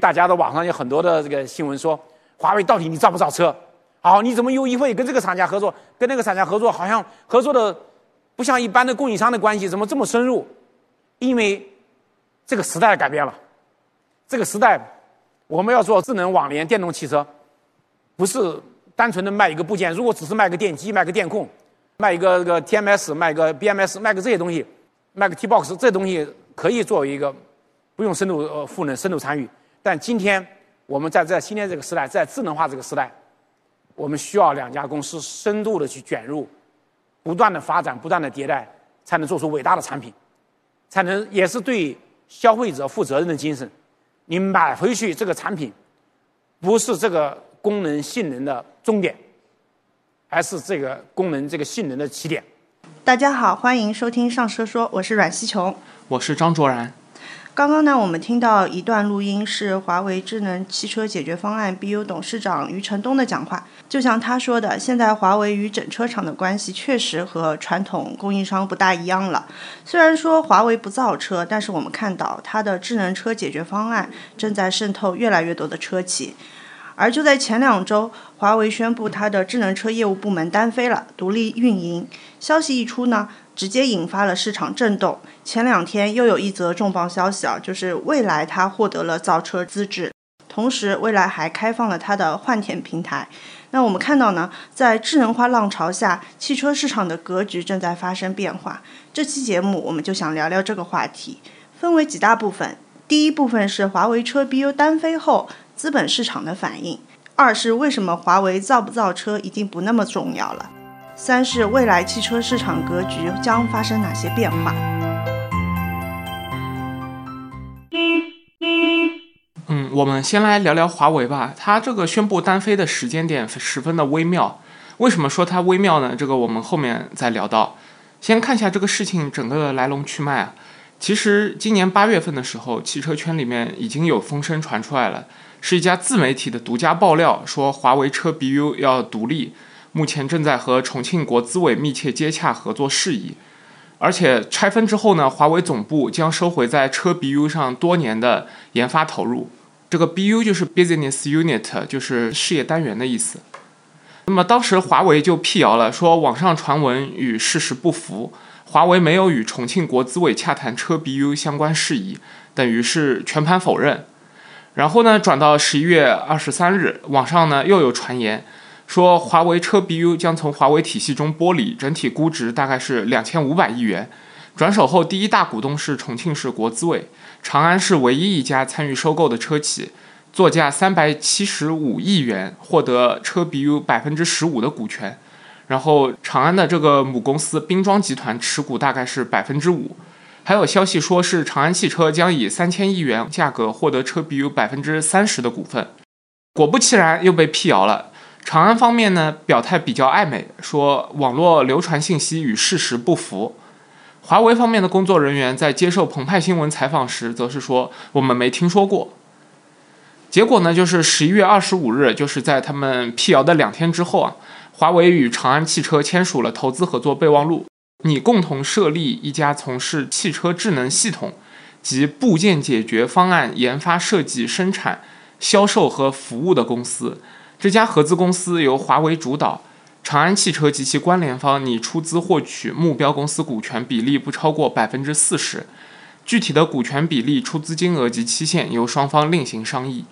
大家的网上有很多的这个新闻说，华为到底你造不造车？好，你怎么又一会跟这个厂家合作，跟那个厂家合作，好像合作的不像一般的供应商的关系，怎么这么深入？因为这个时代改变了，这个时代我们要做智能网联电动汽车，不是单纯的卖一个部件。如果只是卖个电机、卖个电控、卖一个这个 TMS、卖个 BMS、卖个这些东西，卖个 T-box，这东西可以作为一个不用深度呃赋能、深度参与。但今天我们在在今天这个时代，在智能化这个时代，我们需要两家公司深度的去卷入，不断的发展，不断的迭代，才能做出伟大的产品，才能也是对消费者负责任的精神。你买回去这个产品，不是这个功能性能的终点，而是这个功能这个性能的起点。大家好，欢迎收听上车说，我是阮希琼，我是张卓然。刚刚呢，我们听到一段录音，是华为智能汽车解决方案 BU 董事长余承东的讲话。就像他说的，现在华为与整车厂的关系确实和传统供应商不大一样了。虽然说华为不造车，但是我们看到它的智能车解决方案正在渗透越来越多的车企。而就在前两周，华为宣布它的智能车业务部门单飞了，独立运营。消息一出呢？直接引发了市场震动。前两天又有一则重磅消息啊，就是蔚来它获得了造车资质，同时蔚来还开放了它的换田平台。那我们看到呢，在智能化浪潮下，汽车市场的格局正在发生变化。这期节目我们就想聊聊这个话题，分为几大部分。第一部分是华为车 BU 单飞后资本市场的反应，二是为什么华为造不造车已经不那么重要了。三是未来汽车市场格局将发生哪些变化？嗯，我们先来聊聊华为吧。它这个宣布单飞的时间点十分的微妙。为什么说它微妙呢？这个我们后面再聊到。先看一下这个事情整个的来龙去脉啊。其实今年八月份的时候，汽车圈里面已经有风声传出来了，是一家自媒体的独家爆料，说华为车 BU 要独立。目前正在和重庆国资委密切接洽合作事宜，而且拆分之后呢，华为总部将收回在车 BU 上多年的研发投入。这个 BU 就是 Business Unit，就是事业单元的意思。那么当时华为就辟谣了，说网上传闻与事实不符，华为没有与重庆国资委洽谈车 BU 相关事宜，等于是全盘否认。然后呢，转到十一月二十三日，网上呢又有传言。说华为车 BU 将从华为体系中剥离，整体估值大概是两千五百亿元。转手后，第一大股东是重庆市国资委，长安是唯一一家参与收购的车企，作价三百七十五亿元，获得车 BU 百分之十五的股权。然后，长安的这个母公司冰装集团持股大概是百分之五。还有消息说是长安汽车将以三千亿元价格获得车 BU 百分之三十的股份。果不其然，又被辟谣了。长安方面呢表态比较暧昧，说网络流传信息与事实不符。华为方面的工作人员在接受澎湃新闻采访时，则是说我们没听说过。结果呢，就是十一月二十五日，就是在他们辟谣的两天之后啊，华为与长安汽车签署了投资合作备忘录，你共同设立一家从事汽车智能系统及部件解决方案研发、设计、生产、销售和服务的公司。这家合资公司由华为主导，长安汽车及其关联方拟出资获取目标公司股权比例不超过百分之四十，具体的股权比例、出资金额及期限由双方另行商议。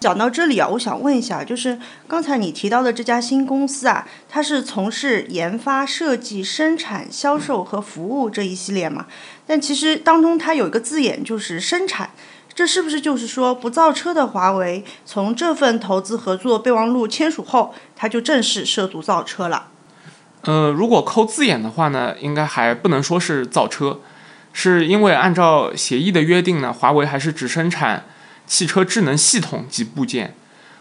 讲到这里啊，我想问一下，就是刚才你提到的这家新公司啊，它是从事研发、设计、生产、销售和服务这一系列嘛？但其实当中它有一个字眼，就是生产。这是不是就是说，不造车的华为从这份投资合作备忘录签署后，它就正式涉足造车了？呃，如果抠字眼的话呢，应该还不能说是造车，是因为按照协议的约定呢，华为还是只生产汽车智能系统及部件。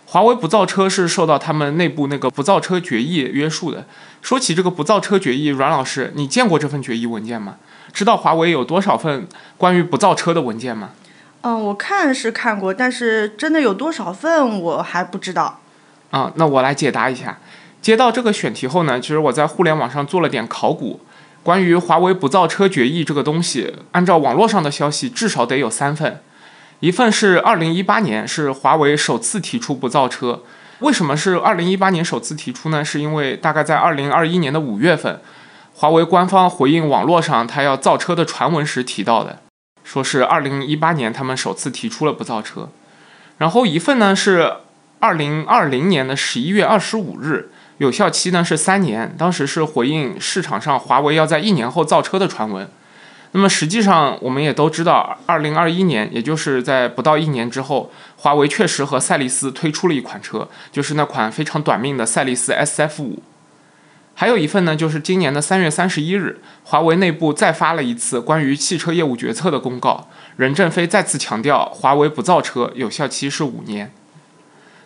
华为不造车是受到他们内部那个不造车决议约束的。说起这个不造车决议，阮老师，你见过这份决议文件吗？知道华为有多少份关于不造车的文件吗？嗯，我看是看过，但是真的有多少份我还不知道。啊，那我来解答一下。接到这个选题后呢，其实我在互联网上做了点考古，关于华为不造车决议这个东西，按照网络上的消息，至少得有三份。一份是二零一八年，是华为首次提出不造车。为什么是二零一八年首次提出呢？是因为大概在二零二一年的五月份，华为官方回应网络上他要造车的传闻时提到的，说是二零一八年他们首次提出了不造车。然后一份呢是二零二零年的十一月二十五日，有效期呢是三年，当时是回应市场上华为要在一年后造车的传闻。那么实际上，我们也都知道，二零二一年，也就是在不到一年之后，华为确实和赛力斯推出了一款车，就是那款非常短命的赛力斯 SF 五。还有一份呢，就是今年的三月三十一日，华为内部再发了一次关于汽车业务决策的公告，任正非再次强调，华为不造车，有效期是五年。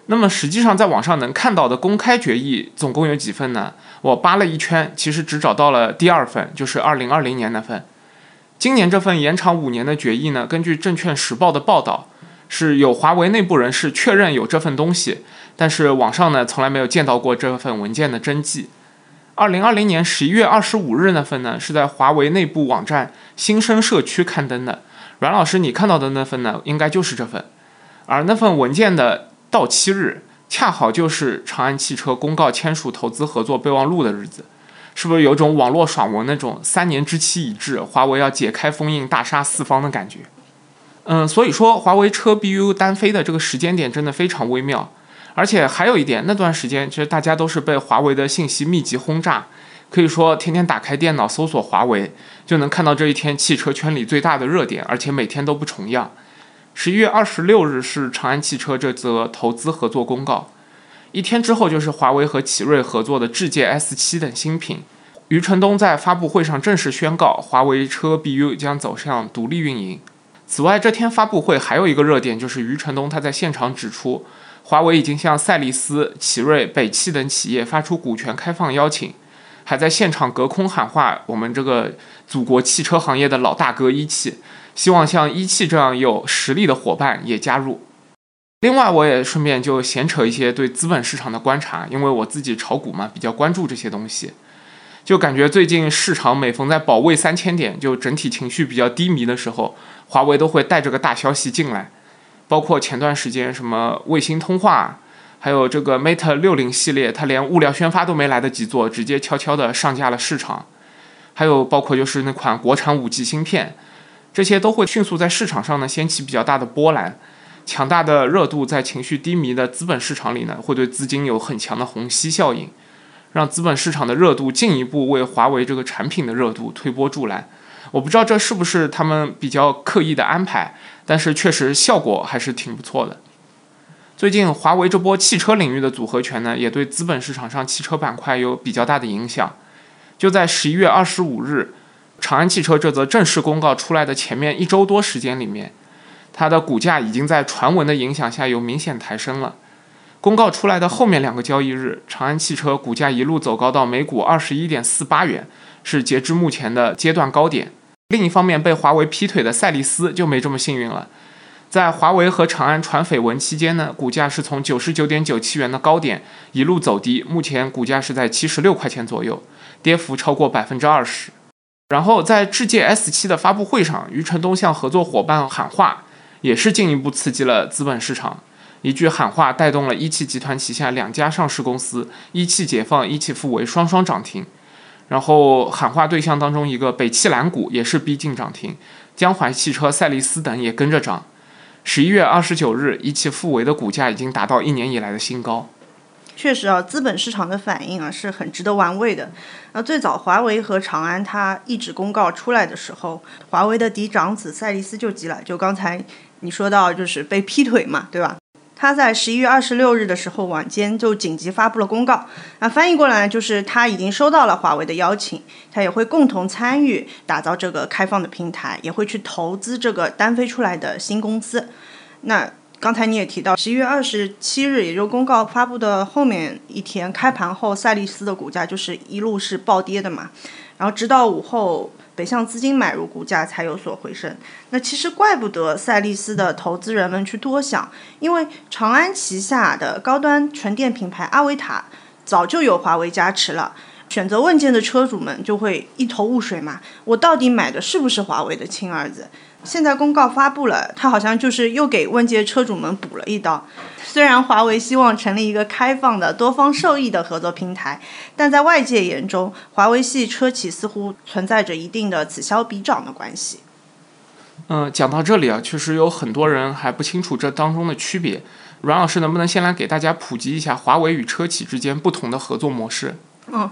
那么实际上，在网上能看到的公开决议总共有几份呢？我扒了一圈，其实只找到了第二份，就是二零二零年那份。今年这份延长五年的决议呢，根据证券时报的报道，是有华为内部人士确认有这份东西，但是网上呢从来没有见到过这份文件的真迹。二零二零年十一月二十五日那份呢，是在华为内部网站新生社区刊登的。阮老师，你看到的那份呢，应该就是这份，而那份文件的到期日，恰好就是长安汽车公告签署投资合作备忘录的日子。是不是有种网络爽文那种三年之期已至，华为要解开封印大杀四方的感觉？嗯，所以说华为车 BU 单飞的这个时间点真的非常微妙。而且还有一点，那段时间其实大家都是被华为的信息密集轰炸，可以说天天打开电脑搜索华为，就能看到这一天汽车圈里最大的热点，而且每天都不重样。十一月二十六日是长安汽车这则投资合作公告。一天之后，就是华为和奇瑞合作的智界 S7 等新品。余承东在发布会上正式宣告，华为车 BU 将走向独立运营。此外，这天发布会还有一个热点，就是余承东他在现场指出，华为已经向赛力斯、奇瑞、北汽等企业发出股权开放邀请，还在现场隔空喊话我们这个祖国汽车行业的老大哥一汽，希望像一汽这样有实力的伙伴也加入。另外，我也顺便就闲扯一些对资本市场的观察，因为我自己炒股嘛，比较关注这些东西，就感觉最近市场每逢在保卫三千点，就整体情绪比较低迷的时候，华为都会带着个大消息进来，包括前段时间什么卫星通话，还有这个 Mate 六零系列，它连物料宣发都没来得及做，直接悄悄的上架了市场，还有包括就是那款国产五 G 芯片，这些都会迅速在市场上呢掀起比较大的波澜。强大的热度在情绪低迷的资本市场里呢，会对资金有很强的虹吸效应，让资本市场的热度进一步为华为这个产品的热度推波助澜。我不知道这是不是他们比较刻意的安排，但是确实效果还是挺不错的。最近华为这波汽车领域的组合拳呢，也对资本市场上汽车板块有比较大的影响。就在十一月二十五日，长安汽车这则正式公告出来的前面一周多时间里面。它的股价已经在传闻的影响下有明显抬升了。公告出来的后面两个交易日，长安汽车股价一路走高到每股二十一点四八元，是截至目前的阶段高点。另一方面，被华为劈腿的赛力斯就没这么幸运了。在华为和长安传绯闻期间呢，股价是从九十九点九七元的高点一路走低，目前股价是在七十六块钱左右，跌幅超过百分之二十。然后在智界 S 七的发布会上，余承东向合作伙伴喊话。也是进一步刺激了资本市场，一句喊话带动了一汽集团旗下两家上市公司一汽解放、一汽富维双双涨停，然后喊话对象当中一个北汽蓝谷也是逼近涨停，江淮汽车、赛力斯等也跟着涨。十一月二十九日，一汽富维的股价已经达到一年以来的新高。确实啊，资本市场的反应啊是很值得玩味的。那最早华为和长安它一纸公告出来的时候，华为的嫡长子赛力斯就急了，就刚才。你说到就是被劈腿嘛，对吧？他在十一月二十六日的时候晚间就紧急发布了公告，那翻译过来就是他已经收到了华为的邀请，他也会共同参与打造这个开放的平台，也会去投资这个单飞出来的新公司。那刚才你也提到，十一月二十七日，也就公告发布的后面一天开盘后，赛力斯的股价就是一路是暴跌的嘛，然后直到午后。北向资金买入，股价才有所回升。那其实怪不得赛力斯的投资人们去多想，因为长安旗下的高端纯电品牌阿维塔早就有华为加持了，选择问界的车主们就会一头雾水嘛。我到底买的是不是华为的亲儿子？现在公告发布了，他好像就是又给问界车主们补了一刀。虽然华为希望成立一个开放的、多方受益的合作平台，但在外界眼中，华为系车企似乎存在着一定的此消彼长的关系。嗯，讲到这里啊，确实有很多人还不清楚这当中的区别。阮老师能不能先来给大家普及一下华为与车企之间不同的合作模式？嗯。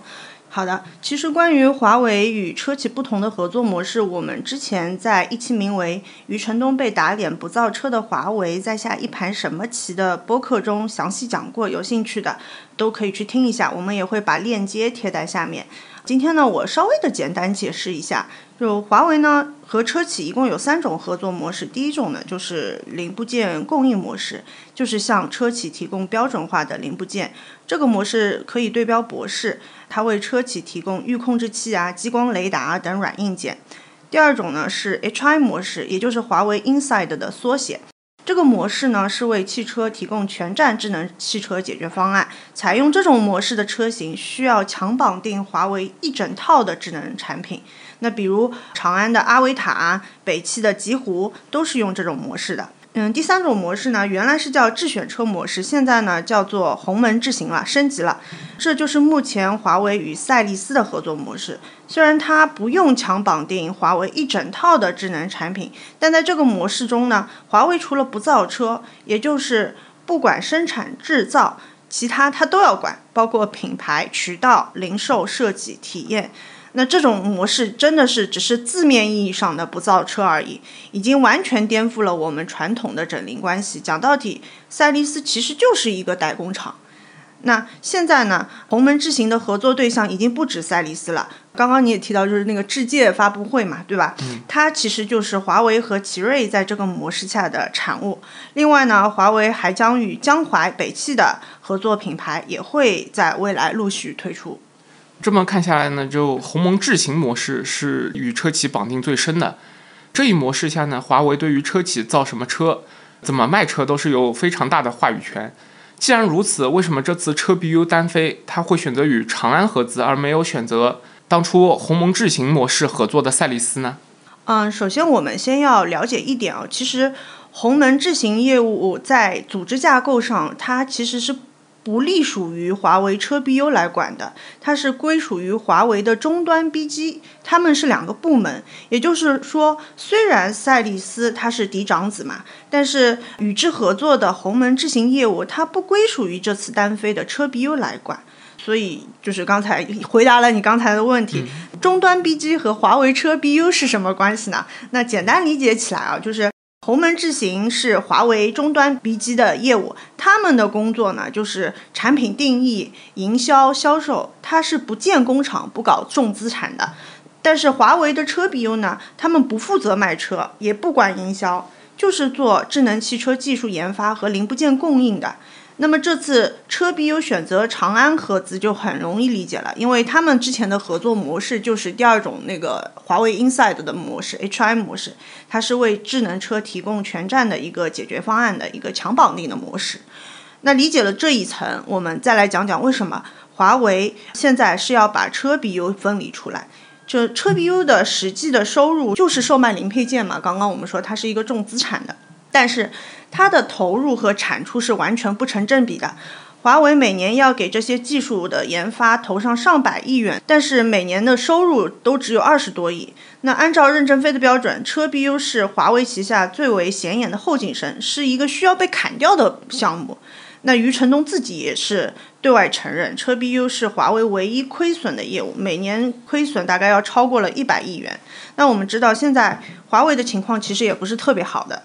好的，其实关于华为与车企不同的合作模式，我们之前在一期名为《余承东被打脸不造车的华为在下一盘什么棋》的播客中详细讲过，有兴趣的都可以去听一下，我们也会把链接贴在下面。今天呢，我稍微的简单解释一下，就华为呢和车企一共有三种合作模式。第一种呢就是零部件供应模式，就是向车企提供标准化的零部件，这个模式可以对标博世，它为车企提供预控制器啊、激光雷达等软硬件。第二种呢是 HI 模式，也就是华为 Inside 的缩写。这个模式呢，是为汽车提供全站智能汽车解决方案。采用这种模式的车型，需要强绑定华为一整套的智能产品。那比如长安的阿维塔、北汽的极狐，都是用这种模式的。嗯，第三种模式呢，原来是叫智选车模式，现在呢叫做鸿蒙智行了，升级了。这就是目前华为与赛力斯的合作模式。虽然它不用强绑定华为一整套的智能产品，但在这个模式中呢，华为除了不造车，也就是不管生产制造，其他它都要管，包括品牌、渠道、零售、设计、体验。那这种模式真的是只是字面意义上的不造车而已，已经完全颠覆了我们传统的整零关系。讲到底，赛力斯其实就是一个代工厂。那现在呢，鸿蒙智行的合作对象已经不止赛力斯了。刚刚你也提到，就是那个智界发布会嘛，对吧？嗯。它其实就是华为和奇瑞在这个模式下的产物。另外呢，华为还将与江淮、北汽的合作品牌也会在未来陆续推出。这么看下来呢，就鸿蒙智行模式是与车企绑定最深的。这一模式下呢，华为对于车企造什么车、怎么卖车都是有非常大的话语权。既然如此，为什么这次车 BU 单飞，他会选择与长安合资，而没有选择当初鸿蒙智行模式合作的赛力斯呢？嗯，首先我们先要了解一点啊，其实鸿蒙智行业务在组织架构上，它其实是。不隶属于华为车 BU 来管的，它是归属于华为的终端 BG，他们是两个部门。也就是说，虽然赛力斯它是嫡长子嘛，但是与之合作的鸿蒙智行业务，它不归属于这次单飞的车 BU 来管。所以，就是刚才回答了你刚才的问题，终端 BG 和华为车 BU 是什么关系呢？那简单理解起来啊，就是。鸿蒙智行是华为终端 B 机的业务，他们的工作呢就是产品定义、营销、销售，它是不建工厂、不搞重资产的。但是华为的车 BU 呢，他们不负责卖车，也不管营销，就是做智能汽车技术研发和零部件供应的。那么这次车 BU 选择长安合资就很容易理解了，因为他们之前的合作模式就是第二种那个华为 Inside 的模式，HI 模式，它是为智能车提供全站的一个解决方案的一个强绑定的模式。那理解了这一层，我们再来讲讲为什么华为现在是要把车 BU 分离出来。就车 BU 的实际的收入就是售卖零配件嘛，刚刚我们说它是一个重资产的。但是它的投入和产出是完全不成正比的。华为每年要给这些技术的研发投上上百亿元，但是每年的收入都只有二十多亿。那按照任正非的标准，车 BU 是华为旗下最为显眼的后进生，是一个需要被砍掉的项目。那余承东自己也是对外承认，车 BU 是华为唯一亏损的业务，每年亏损大概要超过了一百亿元。那我们知道，现在华为的情况其实也不是特别好的。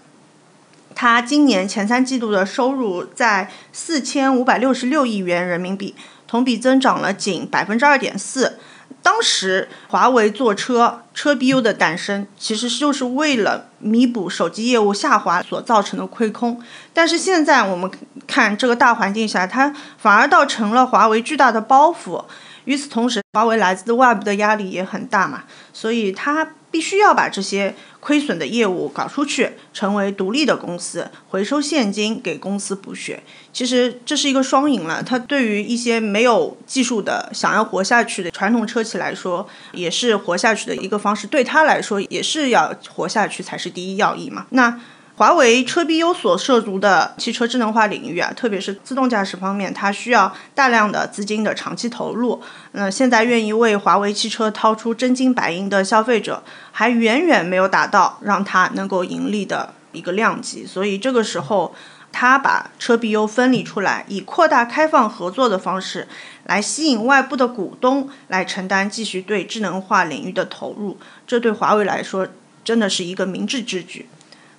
它今年前三季度的收入在四千五百六十六亿元人民币，同比增长了仅百分之二点四。当时华为做车车 BU 的诞生，其实就是为了弥补手机业务下滑所造成的亏空。但是现在我们看这个大环境下，它反而倒成了华为巨大的包袱。与此同时，华为来自外部的压力也很大嘛，所以它必须要把这些亏损的业务搞出去，成为独立的公司，回收现金给公司补血。其实这是一个双赢了。它对于一些没有技术的、想要活下去的传统车企来说，也是活下去的一个方式；对他来说，也是要活下去才是第一要义嘛。那。华为车 BU 所涉足的汽车智能化领域啊，特别是自动驾驶方面，它需要大量的资金的长期投入。那现在愿意为华为汽车掏出真金白银的消费者，还远远没有达到让它能够盈利的一个量级。所以这个时候，它把车 BU 分离出来，以扩大开放合作的方式来吸引外部的股东来承担继续对智能化领域的投入，这对华为来说真的是一个明智之举。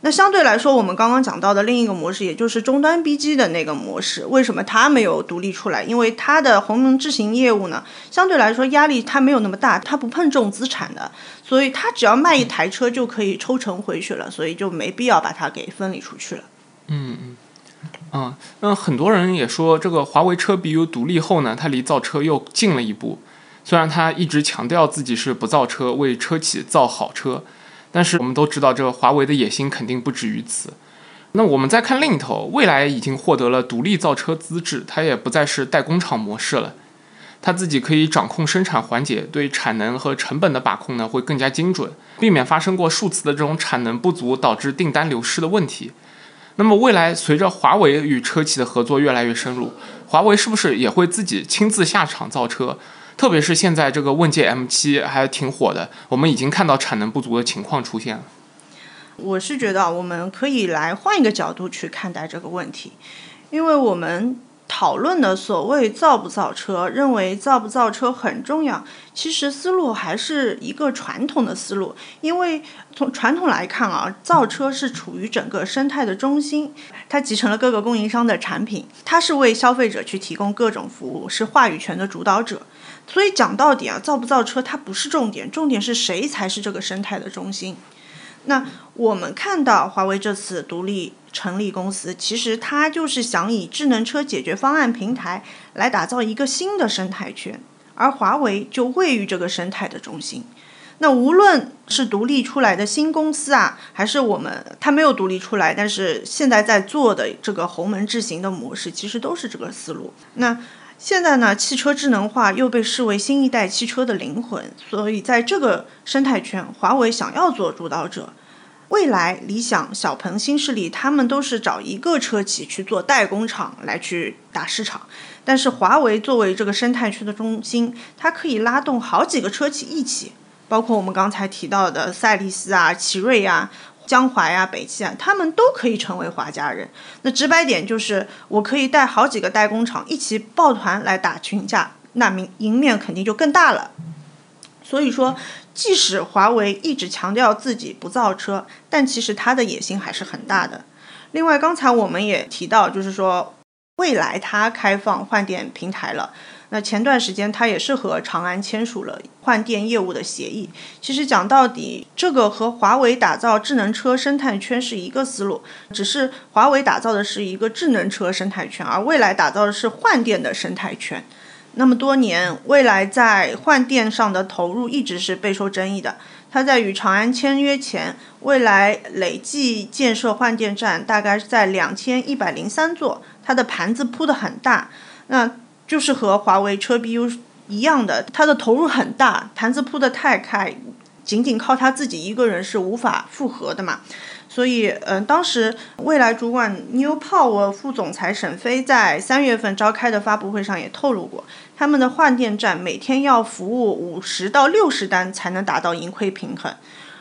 那相对来说，我们刚刚讲到的另一个模式，也就是终端 BG 的那个模式，为什么它没有独立出来？因为它的鸿蒙智行业务呢，相对来说压力它没有那么大，它不碰重资产的，所以它只要卖一台车就可以抽成回去了，所以就没必要把它给分离出去了。嗯嗯，嗯，那很多人也说，这个华为车 BU 独立后呢，它离造车又近了一步。虽然它一直强调自己是不造车，为车企造好车。但是我们都知道，这个华为的野心肯定不止于此。那我们再看另一头，蔚来已经获得了独立造车资质，它也不再是代工厂模式了，它自己可以掌控生产环节，对产能和成本的把控呢会更加精准，避免发生过数次的这种产能不足导致订单流失的问题。那么未来随着华为与车企的合作越来越深入，华为是不是也会自己亲自下场造车？特别是现在这个问界 M7 还挺火的，我们已经看到产能不足的情况出现了。我是觉得我们可以来换一个角度去看待这个问题，因为我们。讨论的所谓造不造车，认为造不造车很重要。其实思路还是一个传统的思路，因为从传统来看啊，造车是处于整个生态的中心，它集成了各个供应商的产品，它是为消费者去提供各种服务，是话语权的主导者。所以讲到底啊，造不造车它不是重点，重点是谁才是这个生态的中心。那我们看到华为这次独立成立公司，其实它就是想以智能车解决方案平台来打造一个新的生态圈，而华为就位于这个生态的中心。那无论是独立出来的新公司啊，还是我们它没有独立出来，但是现在在做的这个鸿蒙智行的模式，其实都是这个思路。那现在呢，汽车智能化又被视为新一代汽车的灵魂，所以在这个生态圈，华为想要做主导者。未来、理想、小鹏、新势力，他们都是找一个车企去做代工厂来去打市场，但是华为作为这个生态圈的中心，它可以拉动好几个车企一起，包括我们刚才提到的赛力斯啊、奇瑞啊。江淮啊、北汽啊，他们都可以成为华家人。那直白点就是，我可以带好几个代工厂一起抱团来打群架，那名赢面肯定就更大了。所以说，即使华为一直强调自己不造车，但其实它的野心还是很大的。另外，刚才我们也提到，就是说未来它开放换电平台了。那前段时间，他也是和长安签署了换电业务的协议。其实讲到底，这个和华为打造智能车生态圈是一个思路，只是华为打造的是一个智能车生态圈，而未来打造的是换电的生态圈。那么多年，未来在换电上的投入一直是备受争议的。他在与长安签约前，未来累计建设换电站大概是在两千一百零三座，它的盘子铺的很大。那就是和华为车 BU 一样的，它的投入很大，盘子铺的太开，仅仅靠他自己一个人是无法复合的嘛。所以，嗯，当时未来主管 New Power 副总裁沈飞在三月份召开的发布会上也透露过，他们的换电站每天要服务五十到六十单才能达到盈亏平衡，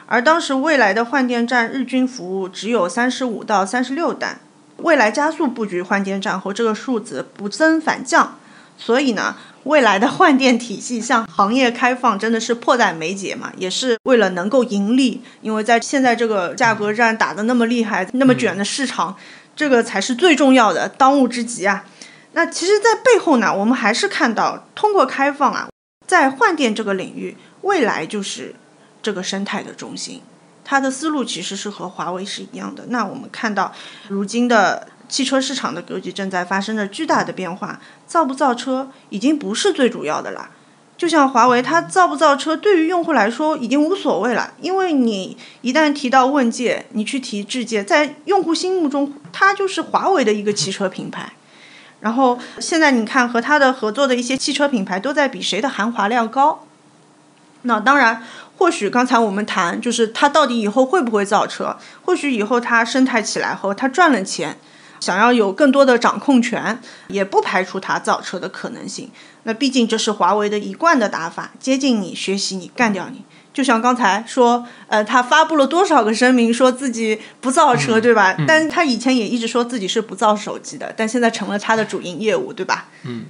而当时未来的换电站日均服务只有三十五到三十六单，未来加速布局换电站后，这个数字不增反降。所以呢，未来的换电体系向行业开放真的是迫在眉睫嘛，也是为了能够盈利。因为在现在这个价格战打得那么厉害、那么卷的市场，这个才是最重要的当务之急啊。那其实，在背后呢，我们还是看到，通过开放啊，在换电这个领域，未来就是这个生态的中心。它的思路其实是和华为是一样的。那我们看到，如今的。汽车市场的格局正在发生着巨大的变化，造不造车已经不是最主要的了。就像华为，它造不造车，对于用户来说已经无所谓了，因为你一旦提到问界，你去提智界，在用户心目中，它就是华为的一个汽车品牌。然后现在你看和它的合作的一些汽车品牌都在比谁的含华量高。那当然，或许刚才我们谈就是它到底以后会不会造车，或许以后它生态起来后，它赚了钱，想要有更多的掌控权，也不排除它造车的可能性。那毕竟这是华为的一贯的打法，接近你，学习你，干掉你。就像刚才说，呃，他发布了多少个声明，说自己不造车，对吧？但他以前也一直说自己是不造手机的，但现在成了他的主营业务，对吧？嗯。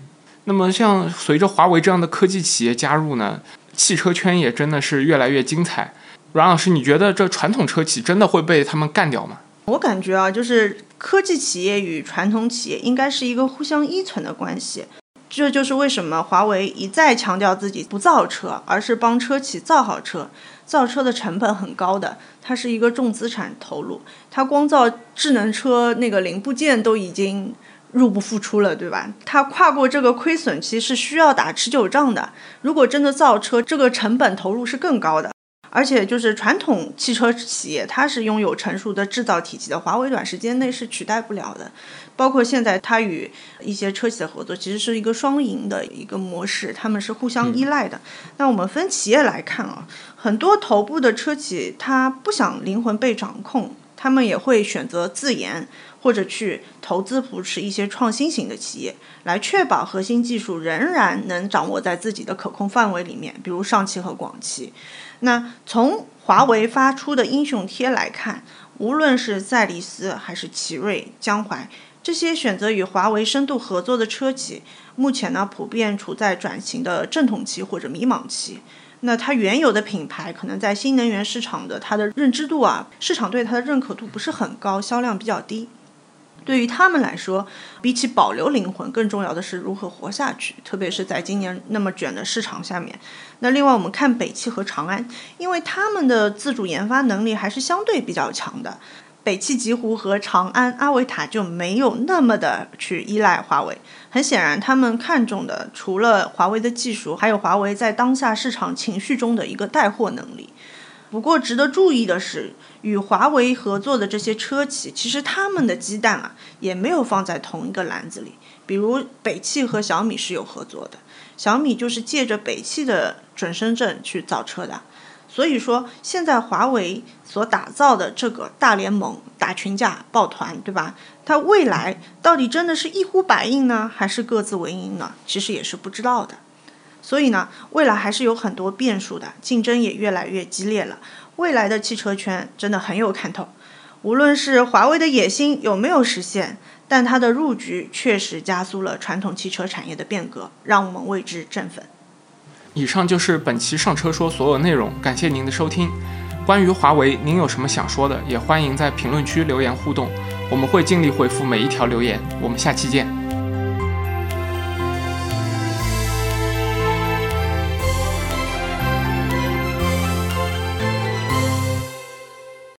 那么，像随着华为这样的科技企业加入呢，汽车圈也真的是越来越精彩。阮老师，你觉得这传统车企真的会被他们干掉吗？我感觉啊，就是科技企业与传统企业应该是一个互相依存的关系。这就是为什么华为一再强调自己不造车，而是帮车企造好车。造车的成本很高的，它是一个重资产投入。它光造智能车那个零部件都已经入不敷出了，对吧？它跨过这个亏损期是需要打持久仗的。如果真的造车，这个成本投入是更高的。而且就是传统汽车企业，它是拥有成熟的制造体系的，华为短时间内是取代不了的。包括现在它与一些车企的合作，其实是一个双赢的一个模式，他们是互相依赖的。那我们分企业来看啊，很多头部的车企，它不想灵魂被掌控，他们也会选择自研或者去投资扶持一些创新型的企业，来确保核心技术仍然能掌握在自己的可控范围里面，比如上汽和广汽。那从华为发出的英雄贴来看，无论是赛力斯还是奇瑞、江淮这些选择与华为深度合作的车企，目前呢普遍处在转型的阵痛期或者迷茫期。那它原有的品牌可能在新能源市场的它的认知度啊，市场对它的认可度不是很高，销量比较低。对于他们来说，比起保留灵魂，更重要的是如何活下去。特别是在今年那么卷的市场下面。那另外，我们看北汽和长安，因为他们的自主研发能力还是相对比较强的。北汽极狐和长安阿维塔就没有那么的去依赖华为。很显然，他们看重的除了华为的技术，还有华为在当下市场情绪中的一个带货能力。不过，值得注意的是。与华为合作的这些车企，其实他们的鸡蛋啊，也没有放在同一个篮子里。比如北汽和小米是有合作的，小米就是借着北汽的准生证去造车的。所以说，现在华为所打造的这个大联盟、打群架、抱团，对吧？它未来到底真的是一呼百应呢，还是各自为营呢？其实也是不知道的。所以呢，未来还是有很多变数的，竞争也越来越激烈了。未来的汽车圈真的很有看头，无论是华为的野心有没有实现，但它的入局确实加速了传统汽车产业的变革，让我们为之振奋。以上就是本期上车说所有内容，感谢您的收听。关于华为，您有什么想说的，也欢迎在评论区留言互动，我们会尽力回复每一条留言。我们下期见。